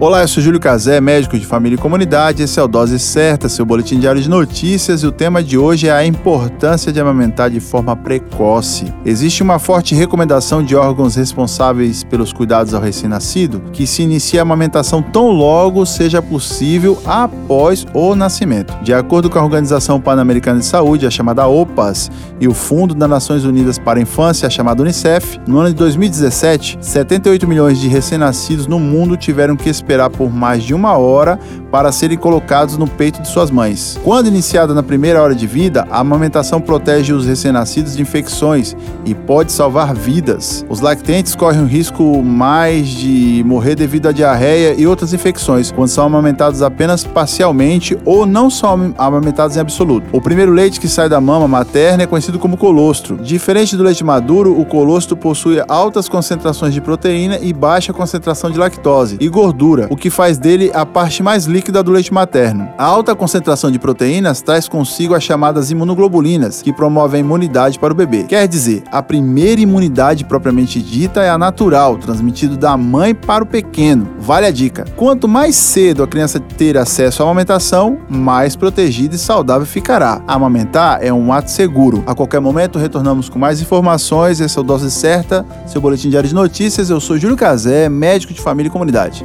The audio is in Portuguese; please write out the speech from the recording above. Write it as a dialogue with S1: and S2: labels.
S1: Olá, eu sou Júlio Cazé, médico de família e comunidade. Esse é o Dose Certa, seu boletim diário de notícias. E o tema de hoje é a importância de amamentar de forma precoce. Existe uma forte recomendação de órgãos responsáveis pelos cuidados ao recém-nascido que se inicie a amamentação tão logo seja possível após o nascimento. De acordo com a Organização Pan-Americana de Saúde, a chamada OPAS, e o Fundo das Nações Unidas para a Infância, a chamada UNICEF, no ano de 2017, 78 milhões de recém-nascidos no mundo tiveram que esperar por mais de uma hora para serem colocados no peito de suas mães. Quando iniciada na primeira hora de vida, a amamentação protege os recém-nascidos de infecções e pode salvar vidas. Os lactentes correm o risco mais de morrer devido à diarreia e outras infecções quando são amamentados apenas parcialmente ou não são amamentados em absoluto. O primeiro leite que sai da mama materna é conhecido como colostro. Diferente do leite maduro, o colostro possui altas concentrações de proteína e baixa concentração de lactose e gordura o que faz dele a parte mais líquida do leite materno. A alta concentração de proteínas traz consigo as chamadas imunoglobulinas, que promovem a imunidade para o bebê. Quer dizer, a primeira imunidade propriamente dita é a natural, transmitida da mãe para o pequeno. Vale a dica: quanto mais cedo a criança ter acesso à amamentação, mais protegida e saudável ficará. Amamentar é um ato seguro. A qualquer momento retornamos com mais informações. Esse é o Dose Certa, seu boletim diário de notícias. Eu sou Júlio Cazé, médico de família e comunidade.